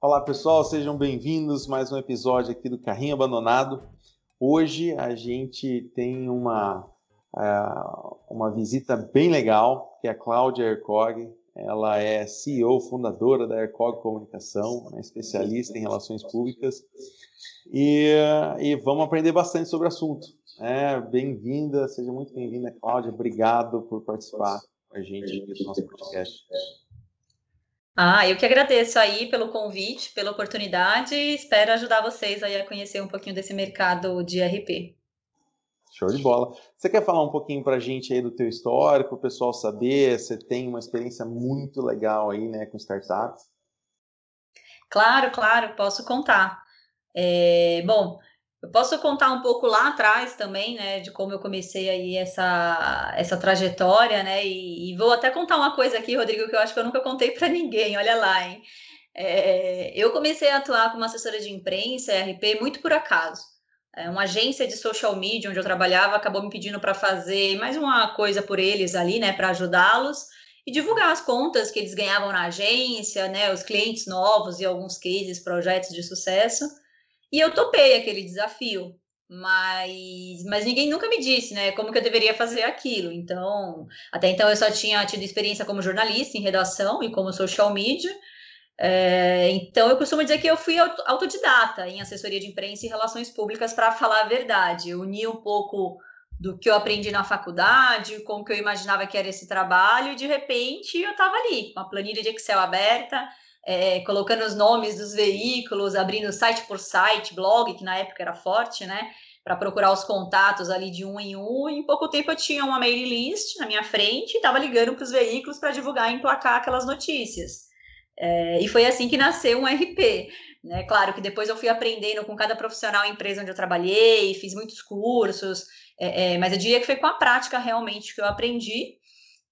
Olá pessoal, sejam bem-vindos mais um episódio aqui do Carrinho Abandonado. Hoje a gente tem uma, uh, uma visita bem legal, que é a Cláudia Ercog. Ela é CEO, fundadora da Ercog Comunicação, né, especialista em relações públicas. E, e vamos aprender bastante sobre o assunto. É, bem-vinda, seja muito bem-vinda, Cláudia. Obrigado por participar com a gente do nosso podcast. Ah, eu que agradeço aí pelo convite, pela oportunidade e espero ajudar vocês aí a conhecer um pouquinho desse mercado de RP. Show de bola. Você quer falar um pouquinho para a gente aí do teu histórico, o pessoal saber? Você tem uma experiência muito legal aí, né, com startups? Claro, claro, posso contar. É, bom, eu posso contar um pouco lá atrás também, né, de como eu comecei aí essa, essa trajetória, né, e, e vou até contar uma coisa aqui, Rodrigo, que eu acho que eu nunca contei para ninguém, olha lá, hein. É, eu comecei a atuar como assessora de imprensa, RP, muito por acaso. É, uma agência de social media onde eu trabalhava acabou me pedindo para fazer mais uma coisa por eles ali, né, para ajudá-los e divulgar as contas que eles ganhavam na agência, né, os clientes novos e alguns cases, projetos de sucesso. E eu topei aquele desafio, mas, mas ninguém nunca me disse, né, como que eu deveria fazer aquilo. Então, até então eu só tinha tido experiência como jornalista em redação e como social media. É, então, eu costumo dizer que eu fui autodidata em assessoria de imprensa e relações públicas para falar a verdade. Eu uni um pouco do que eu aprendi na faculdade, como que eu imaginava que era esse trabalho, e de repente eu estava ali, com a planilha de Excel aberta, é, colocando os nomes dos veículos, abrindo site por site, blog, que na época era forte, né? Para procurar os contatos ali de um em um. E em pouco tempo eu tinha uma mailing list na minha frente e estava ligando para os veículos para divulgar e emplacar aquelas notícias. É, e foi assim que nasceu um RP. Né? Claro que depois eu fui aprendendo com cada profissional empresa onde eu trabalhei, fiz muitos cursos, é, é, mas eu diria que foi com a prática realmente que eu aprendi.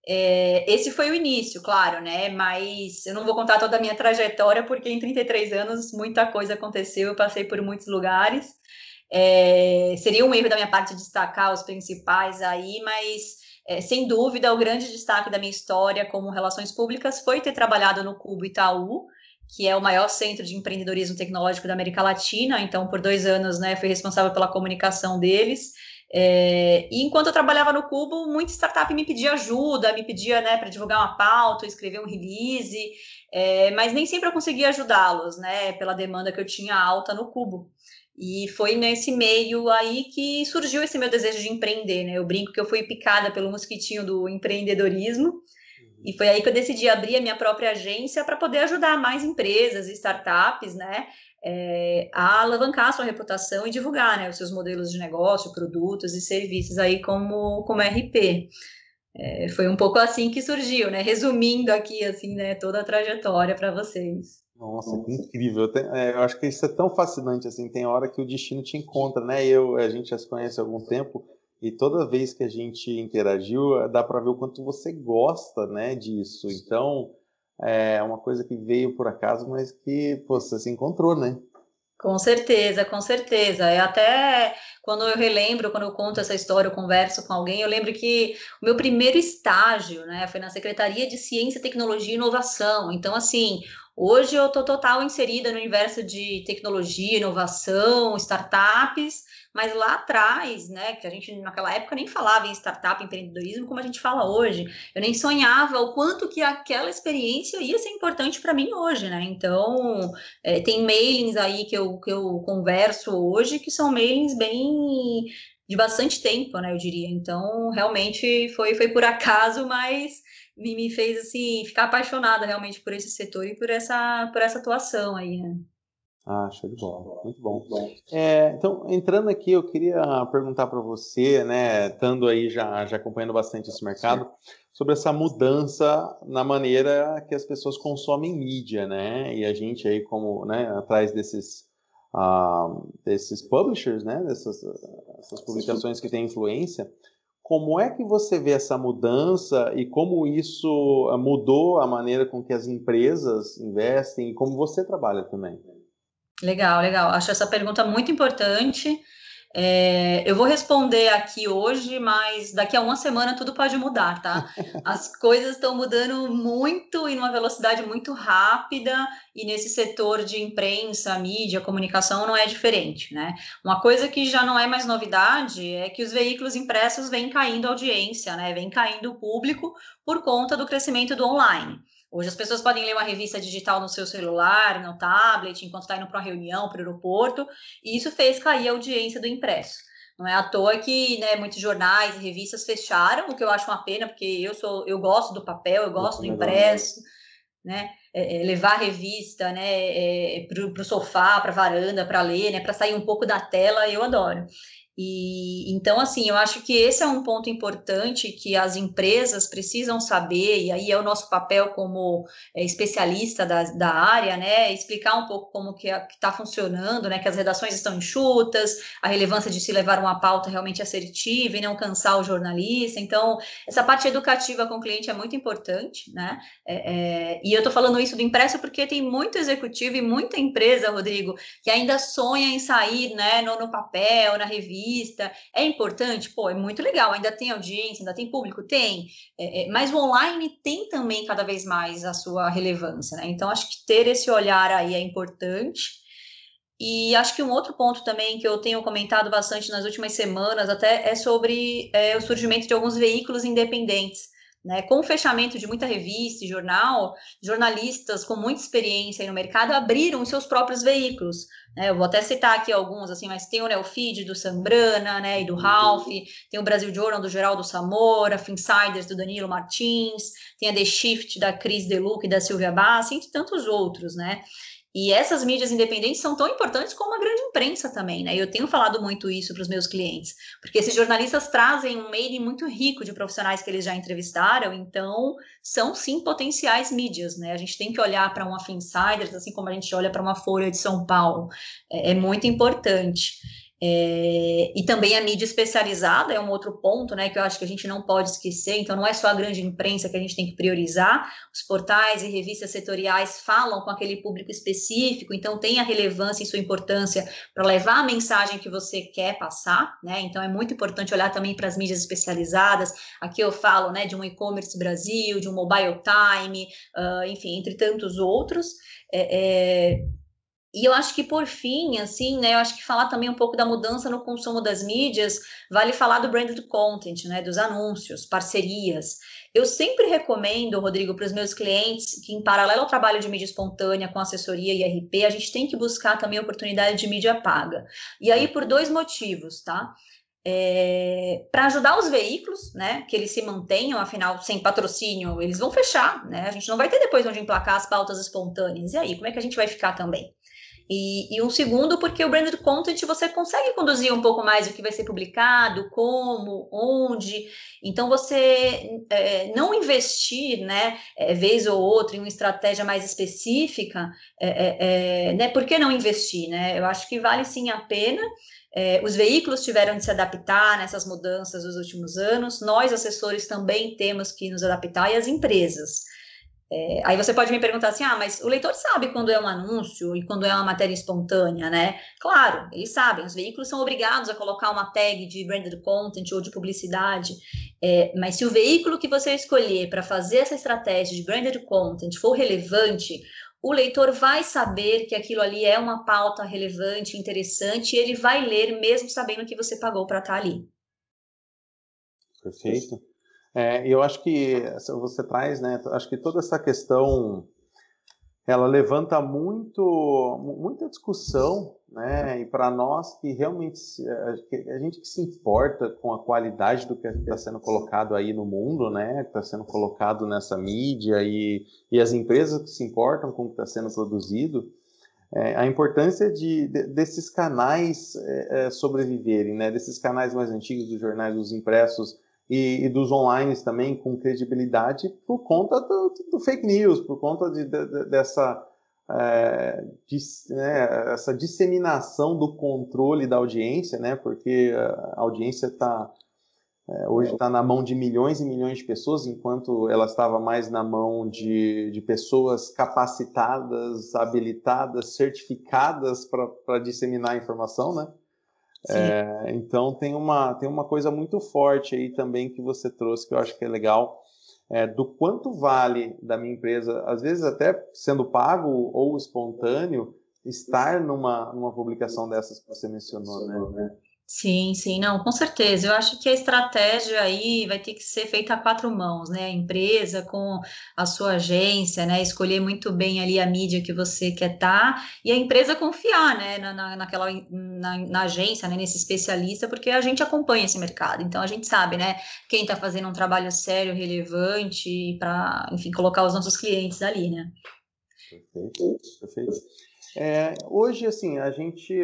É, esse foi o início, claro, né? Mas eu não vou contar toda a minha trajetória, porque em 33 anos muita coisa aconteceu, eu passei por muitos lugares. É, seria um erro da minha parte destacar os principais aí, mas é, sem dúvida o grande destaque da minha história como relações públicas foi ter trabalhado no Cubo Itaú, que é o maior centro de empreendedorismo tecnológico da América Latina. Então, por dois anos, né, fui responsável pela comunicação deles. É, e enquanto eu trabalhava no Cubo, muita startup me pedia ajuda, me pedia né, para divulgar uma pauta, escrever um release, é, mas nem sempre eu conseguia ajudá-los, né, pela demanda que eu tinha alta no Cubo. E foi nesse meio aí que surgiu esse meu desejo de empreender, né? Eu brinco que eu fui picada pelo mosquitinho do empreendedorismo, uhum. e foi aí que eu decidi abrir a minha própria agência para poder ajudar mais empresas e startups, né? É, a alavancar a sua reputação e divulgar né, os seus modelos de negócio, produtos e serviços aí como, como RP. É, foi um pouco assim que surgiu, né? Resumindo aqui assim, né, toda a trajetória para vocês. Nossa, que incrível. Eu, é, eu, acho que isso é tão fascinante, assim, tem hora que o destino te encontra, né? Eu, a gente já se conhece há algum tempo e toda vez que a gente interagiu, dá para ver o quanto você gosta, né, disso. Então, é uma coisa que veio por acaso, mas que pô, você se encontrou, né? Com certeza, com certeza. É até quando eu relembro, quando eu conto essa história, eu converso com alguém, eu lembro que o meu primeiro estágio, né, foi na Secretaria de Ciência, Tecnologia e Inovação. Então, assim, hoje eu tô total inserida no universo de tecnologia, inovação, startups, mas lá atrás, né, que a gente naquela época nem falava em startup, empreendedorismo como a gente fala hoje. Eu nem sonhava o quanto que aquela experiência ia ser importante para mim hoje, né? Então, é, tem mailings aí que eu, que eu converso hoje que são mailings bem de bastante tempo, né, eu diria. Então, realmente foi, foi por acaso, mas me, me fez assim ficar apaixonada realmente por esse setor e por essa por essa atuação aí, né? Ah, show de bola. Muito bom. É, então, entrando aqui, eu queria perguntar para você, né, estando aí já, já acompanhando bastante esse mercado, sobre essa mudança na maneira que as pessoas consomem mídia, né? E a gente aí, como, né, atrás desses, uh, desses publishers, né, dessas essas publicações que têm influência, como é que você vê essa mudança e como isso mudou a maneira com que as empresas investem e como você trabalha também? Legal, legal. Acho essa pergunta muito importante. É, eu vou responder aqui hoje, mas daqui a uma semana tudo pode mudar, tá? As coisas estão mudando muito e numa velocidade muito rápida, e nesse setor de imprensa, mídia, comunicação não é diferente, né? Uma coisa que já não é mais novidade é que os veículos impressos vêm caindo audiência, né? Vem caindo o público por conta do crescimento do online. Hoje as pessoas podem ler uma revista digital no seu celular, no tablet, enquanto está indo para uma reunião, para o aeroporto, e isso fez cair a audiência do impresso. Não é à toa que né, muitos jornais e revistas fecharam, o que eu acho uma pena, porque eu sou, eu gosto do papel, eu gosto do impresso, né? É, é, levar a revista né, é, para o sofá, para a varanda, para ler, né, para sair um pouco da tela, eu adoro. E então, assim, eu acho que esse é um ponto importante que as empresas precisam saber, e aí é o nosso papel como é, especialista da, da área, né? Explicar um pouco como que está funcionando, né? Que as redações estão enxutas, a relevância de se levar uma pauta realmente assertiva e não cansar o jornalista. Então, essa parte educativa com o cliente é muito importante, né? É, é, e eu estou falando isso do impresso porque tem muito executivo e muita empresa, Rodrigo, que ainda sonha em sair né, no, no papel, na revista É importante? Pô, é muito legal. Ainda tem audiência, ainda tem público? Tem. É, é, mas o online tem também cada vez mais a sua relevância, né? Então, acho que ter esse olhar aí é importante. E acho que um outro ponto também que eu tenho comentado bastante nas últimas semanas até é sobre é, o surgimento de alguns veículos independentes. Né? Com o fechamento de muita revista e jornal, jornalistas com muita experiência no mercado abriram os seus próprios veículos. Né? Eu vou até citar aqui alguns, assim, mas tem o Neofeed do Sambrana né, e do Ralph, tem o Brasil Journal do Geraldo Samora, Finsiders do Danilo Martins, tem a The Shift da Cris Deluca e da Silvia Bassi, entre tantos outros, né? E essas mídias independentes são tão importantes como a grande imprensa também, né? Eu tenho falado muito isso para os meus clientes, porque esses jornalistas trazem um meio muito rico de profissionais que eles já entrevistaram, então são sim potenciais mídias, né? A gente tem que olhar para uma Finsiders, assim como a gente olha para uma Folha de São Paulo, é, é muito importante. É, e também a mídia especializada é um outro ponto, né, que eu acho que a gente não pode esquecer. Então, não é só a grande imprensa que a gente tem que priorizar. Os portais e revistas setoriais falam com aquele público específico, então tem a relevância e sua importância para levar a mensagem que você quer passar, né? Então, é muito importante olhar também para as mídias especializadas. Aqui eu falo, né, de um e-commerce Brasil, de um mobile time, uh, enfim, entre tantos outros. É, é, e eu acho que por fim, assim, né, eu acho que falar também um pouco da mudança no consumo das mídias, vale falar do branded content, né, dos anúncios, parcerias. Eu sempre recomendo, Rodrigo, para os meus clientes que em paralelo ao trabalho de mídia espontânea com assessoria e RP, a gente tem que buscar também oportunidade de mídia paga. E aí por dois motivos, tá? É, para ajudar os veículos, né, que eles se mantenham, afinal, sem patrocínio, eles vão fechar, né? A gente não vai ter depois onde emplacar as pautas espontâneas. E aí, como é que a gente vai ficar também? E, e, um segundo, porque o branded content você consegue conduzir um pouco mais o que vai ser publicado, como, onde. Então, você é, não investir, né, é, vez ou outra, em uma estratégia mais específica, é, é, é, né, por que não investir, né? Eu acho que vale sim a pena. É, os veículos tiveram de se adaptar nessas mudanças dos últimos anos, nós, assessores, também temos que nos adaptar e as empresas. É, aí você pode me perguntar assim: ah, mas o leitor sabe quando é um anúncio e quando é uma matéria espontânea, né? Claro, eles sabem, os veículos são obrigados a colocar uma tag de branded content ou de publicidade, é, mas se o veículo que você escolher para fazer essa estratégia de branded content for relevante, o leitor vai saber que aquilo ali é uma pauta relevante, interessante, e ele vai ler mesmo sabendo que você pagou para estar tá ali. Perfeito. É, eu acho que você traz, né? Acho que toda essa questão ela levanta muito muita discussão, né? E para nós que realmente a gente que se importa com a qualidade do que está sendo colocado aí no mundo, né? Que está sendo colocado nessa mídia e, e as empresas que se importam com o que está sendo produzido, é, a importância de, de desses canais é, é sobreviverem, né? Desses canais mais antigos dos jornais, dos impressos e, e, dos online também com credibilidade por conta do, do fake news, por conta de, de, dessa é, né, essa disseminação do controle da audiência, né, porque a audiência está é, hoje está na mão de milhões e milhões de pessoas, enquanto ela estava mais na mão de, de pessoas capacitadas, habilitadas, certificadas para disseminar a informação, né? É, então tem uma, tem uma coisa muito forte aí também que você trouxe que eu acho que é legal. É, do quanto vale da minha empresa, às vezes até sendo pago ou espontâneo, estar numa, numa publicação dessas que você mencionou, né? Sim, sim, não, com certeza. Eu acho que a estratégia aí vai ter que ser feita a quatro mãos, né? A empresa com a sua agência, né? Escolher muito bem ali a mídia que você quer estar tá, e a empresa confiar, né? Na, na, naquela, na, na, agência, né? Nesse especialista, porque a gente acompanha esse mercado. Então a gente sabe, né? Quem está fazendo um trabalho sério, relevante, para, enfim, colocar os nossos clientes ali, né? Perfeito, perfeito. É, hoje, assim, a gente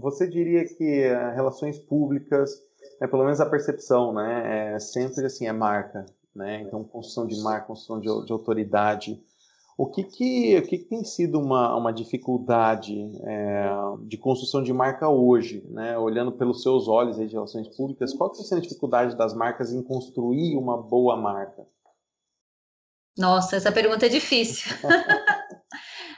você diria que relações públicas, é, pelo menos a percepção, né, é sempre assim, é marca, né? Então, construção de marca, construção de, de autoridade. O que que, o que, que tem sido uma, uma dificuldade é, de construção de marca hoje, né? Olhando pelos seus olhos aí de relações públicas, qual que sendo a dificuldade das marcas em construir uma boa marca? Nossa, essa pergunta é difícil.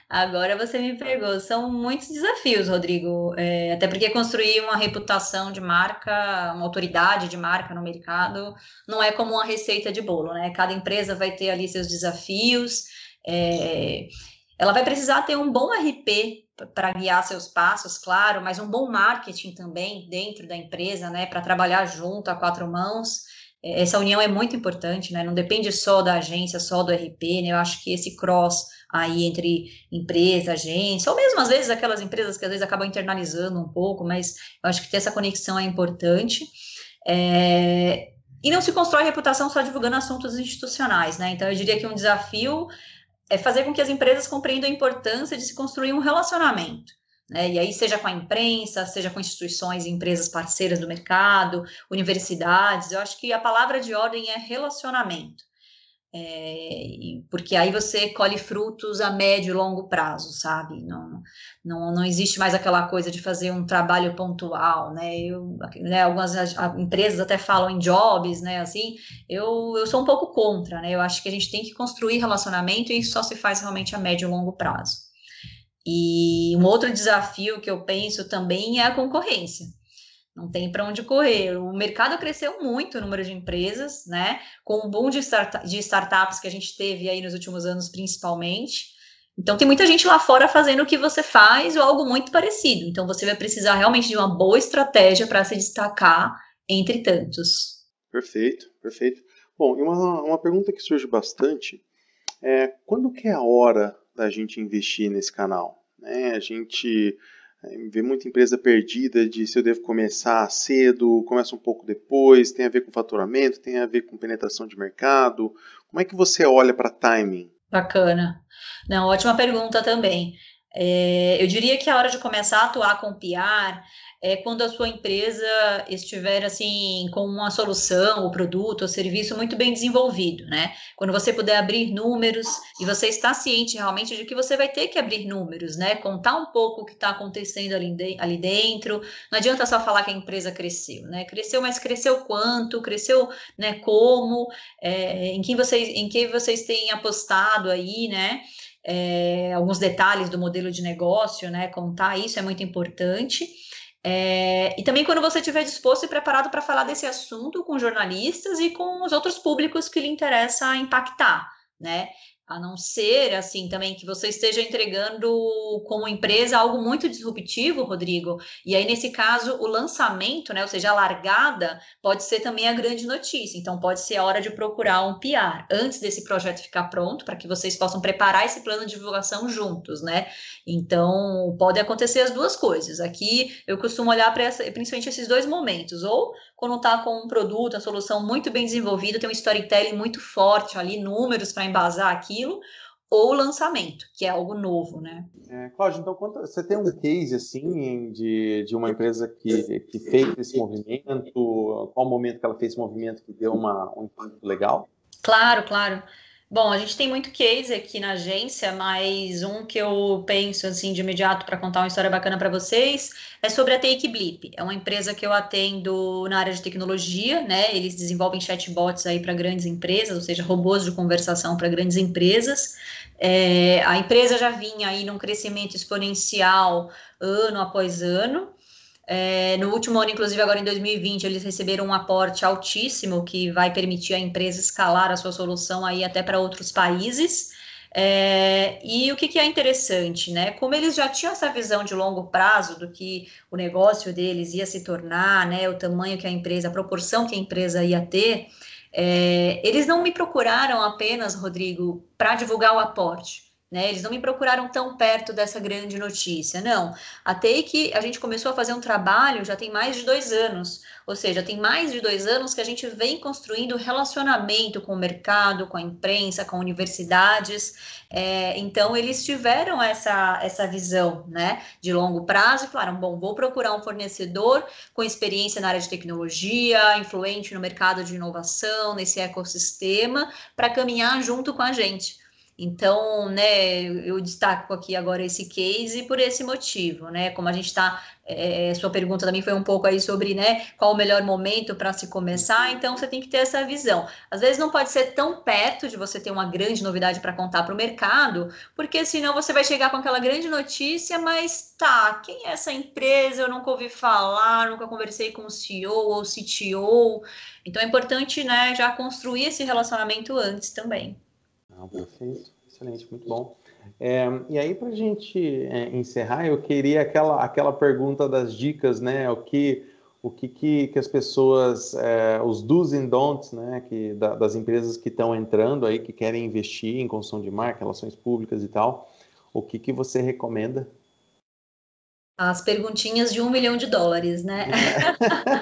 Agora você me pegou. São muitos desafios, Rodrigo. É, até porque construir uma reputação de marca, uma autoridade de marca no mercado, não é como uma receita de bolo, né? Cada empresa vai ter ali seus desafios. É, ela vai precisar ter um bom RP para guiar seus passos, claro, mas um bom marketing também dentro da empresa, né? Para trabalhar junto a quatro mãos é, essa união é muito importante, né? Não depende só da agência, só do RP, né? Eu acho que esse cross aí entre empresa, agência, ou mesmo às vezes aquelas empresas que às vezes acabam internalizando um pouco, mas eu acho que ter essa conexão é importante. É, e não se constrói reputação só divulgando assuntos institucionais, né? Então eu diria que um desafio é fazer com que as empresas compreendam a importância de se construir um relacionamento. Né? E aí, seja com a imprensa, seja com instituições e empresas parceiras do mercado, universidades, eu acho que a palavra de ordem é relacionamento. É, porque aí você colhe frutos a médio e longo prazo, sabe? Não, não, não existe mais aquela coisa de fazer um trabalho pontual, né? Eu, né algumas empresas até falam em jobs, né? Assim, eu, eu sou um pouco contra, né? Eu acho que a gente tem que construir relacionamento e isso só se faz realmente a médio e longo prazo. E um outro desafio que eu penso também é a concorrência não tem para onde correr. O mercado cresceu muito o número de empresas, né? Com o boom de, start de startups que a gente teve aí nos últimos anos, principalmente. Então, tem muita gente lá fora fazendo o que você faz ou algo muito parecido. Então, você vai precisar realmente de uma boa estratégia para se destacar entre tantos. Perfeito, perfeito. Bom, e uma, uma pergunta que surge bastante é quando que é a hora da gente investir nesse canal? Né? A gente vê muita empresa perdida de se eu devo começar cedo, começa um pouco depois, tem a ver com faturamento, tem a ver com penetração de mercado. Como é que você olha para timing? Bacana. Não, ótima pergunta também. É, eu diria que a hora de começar a atuar com PR é quando a sua empresa estiver assim com uma solução, o produto, ou serviço muito bem desenvolvido, né? Quando você puder abrir números e você está ciente realmente de que você vai ter que abrir números, né? Contar um pouco o que está acontecendo ali, de, ali dentro. Não adianta só falar que a empresa cresceu, né? Cresceu, mas cresceu quanto? Cresceu, né? Como? É, em quem vocês, em que vocês têm apostado aí, né? É, alguns detalhes do modelo de negócio, né? Contar isso é muito importante. É, e também quando você estiver disposto e preparado para falar desse assunto com jornalistas e com os outros públicos que lhe interessa impactar, né? A não ser, assim, também que você esteja entregando como empresa algo muito disruptivo, Rodrigo. E aí, nesse caso, o lançamento, né, ou seja, a largada, pode ser também a grande notícia. Então, pode ser a hora de procurar um PR antes desse projeto ficar pronto, para que vocês possam preparar esse plano de divulgação juntos, né? Então, pode acontecer as duas coisas. Aqui, eu costumo olhar para principalmente esses dois momentos. Ou quando está com um produto, a solução muito bem desenvolvida, tem um storytelling muito forte ali, números para embasar aqui aquilo, ou lançamento, que é algo novo, né? É, Cláudio, então conta, você tem um case assim de, de uma empresa que, que fez esse movimento? Qual o momento que ela fez esse movimento que deu uma, um impacto legal? Claro, claro. Bom, a gente tem muito case aqui na agência, mas um que eu penso assim de imediato para contar uma história bacana para vocês é sobre a Take Blip. É uma empresa que eu atendo na área de tecnologia, né? Eles desenvolvem chatbots aí para grandes empresas, ou seja, robôs de conversação para grandes empresas. É, a empresa já vinha aí num crescimento exponencial ano após ano. É, no último ano, inclusive agora em 2020, eles receberam um aporte altíssimo que vai permitir a empresa escalar a sua solução aí até para outros países. É, e o que, que, é interessante, né? Como eles já tinham essa visão de longo prazo do que o negócio deles ia se tornar, né? O tamanho que a empresa, a proporção que a empresa ia ter, é, eles não me procuraram apenas, Rodrigo, para divulgar o aporte. Né, eles não me procuraram tão perto dessa grande notícia, não. Até que a gente começou a fazer um trabalho já tem mais de dois anos, ou seja, tem mais de dois anos que a gente vem construindo relacionamento com o mercado, com a imprensa, com universidades. É, então, eles tiveram essa, essa visão né, de longo prazo e falaram: bom, vou procurar um fornecedor com experiência na área de tecnologia, influente no mercado de inovação, nesse ecossistema, para caminhar junto com a gente. Então, né, eu destaco aqui agora esse case por esse motivo, né? Como a gente está, é, sua pergunta também foi um pouco aí sobre, né, qual o melhor momento para se começar. Então, você tem que ter essa visão. Às vezes não pode ser tão perto de você ter uma grande novidade para contar para o mercado, porque senão você vai chegar com aquela grande notícia, mas tá, quem é essa empresa? Eu nunca ouvi falar, nunca conversei com o CEO ou CTO. Então, é importante, né, já construir esse relacionamento antes também. Perfeito, excelente, muito bom. É, e aí, para a gente é, encerrar, eu queria aquela, aquela pergunta das dicas, né? O que, o que, que, que as pessoas, é, os do's and don'ts, né? Que, da, das empresas que estão entrando aí, que querem investir em construção de marca, relações públicas e tal, o que, que você recomenda? As perguntinhas de um milhão de dólares, né?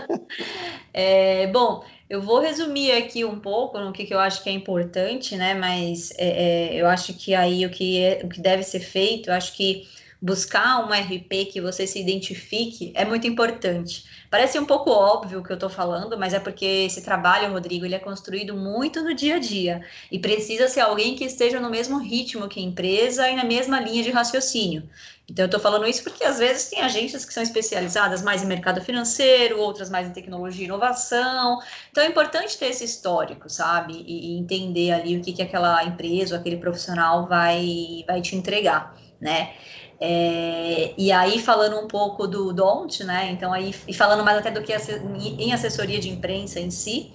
é, bom, eu vou resumir aqui um pouco no que, que eu acho que é importante, né? Mas é, é, eu acho que aí o que, é, o que deve ser feito, eu acho que buscar um RP que você se identifique é muito importante. Parece um pouco óbvio o que eu estou falando, mas é porque esse trabalho, Rodrigo, ele é construído muito no dia a dia e precisa ser alguém que esteja no mesmo ritmo que a empresa e na mesma linha de raciocínio. Então, eu estou falando isso porque às vezes tem agências que são especializadas mais em mercado financeiro, outras mais em tecnologia e inovação. Então, é importante ter esse histórico, sabe? E, e entender ali o que, que aquela empresa ou aquele profissional vai, vai te entregar, né? É, e aí, falando um pouco do DONT, né? Então, aí, e falando mais até do que em assessoria de imprensa em si,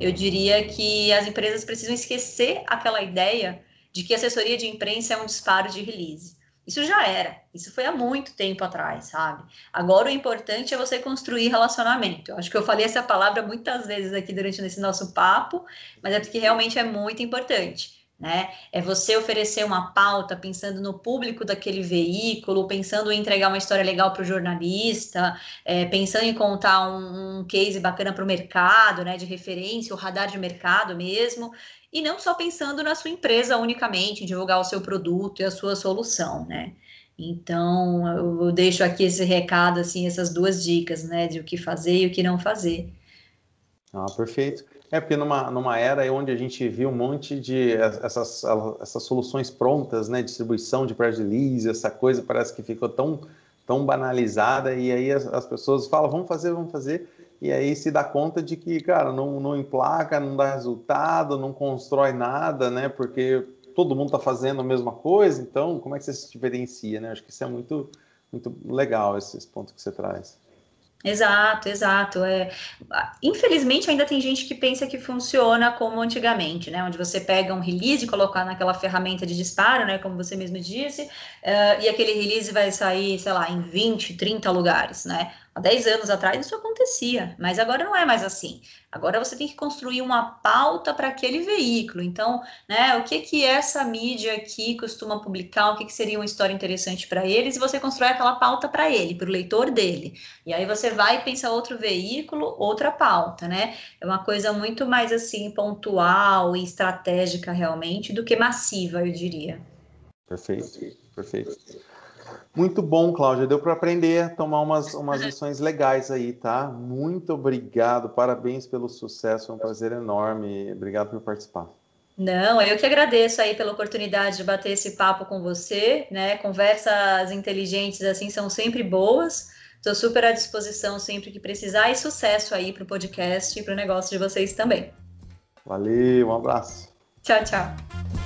eu diria que as empresas precisam esquecer aquela ideia de que assessoria de imprensa é um disparo de release. Isso já era. Isso foi há muito tempo atrás, sabe? Agora o importante é você construir relacionamento. Eu acho que eu falei essa palavra muitas vezes aqui durante esse nosso papo, mas é porque realmente é muito importante. Né? É você oferecer uma pauta pensando no público daquele veículo, pensando em entregar uma história legal para o jornalista, é, pensando em contar um, um case bacana para o mercado, né, de referência, o radar de mercado mesmo, e não só pensando na sua empresa unicamente, divulgar o seu produto e a sua solução, né? Então, eu deixo aqui esse recado, assim, essas duas dicas, né, de o que fazer e o que não fazer. Ah, perfeito. É porque numa, numa era onde a gente viu um monte de essas, essas soluções prontas, né, distribuição de press release, essa coisa parece que ficou tão, tão banalizada e aí as, as pessoas falam, vamos fazer, vamos fazer, e aí se dá conta de que, cara, não, não emplaca, não dá resultado, não constrói nada, né? Porque todo mundo está fazendo a mesma coisa, então como é que você se diferencia, né? Acho que isso é muito, muito legal, esse, esse ponto que você traz. Exato, exato. É, infelizmente ainda tem gente que pensa que funciona como antigamente, né? Onde você pega um release e colocar naquela ferramenta de disparo, né? Como você mesmo disse, uh, e aquele release vai sair, sei lá, em 20, 30 lugares, né? Há 10 anos atrás isso acontecia, mas agora não é mais assim. Agora você tem que construir uma pauta para aquele veículo. Então, né, o que que essa mídia aqui costuma publicar, o que, que seria uma história interessante para eles, e você constrói aquela pauta para ele, para o leitor dele. E aí você vai pensar outro veículo, outra pauta, né? É uma coisa muito mais assim pontual e estratégica realmente do que massiva, eu diria. Perfeito, perfeito. Muito bom, Cláudia. Deu para aprender a tomar umas, umas lições legais aí, tá? Muito obrigado. Parabéns pelo sucesso. Foi um prazer enorme. Obrigado por participar. Não, eu que agradeço aí pela oportunidade de bater esse papo com você, né? Conversas inteligentes assim são sempre boas. Estou super à disposição sempre que precisar e sucesso aí para o podcast e para o negócio de vocês também. Valeu, um abraço. Tchau, tchau.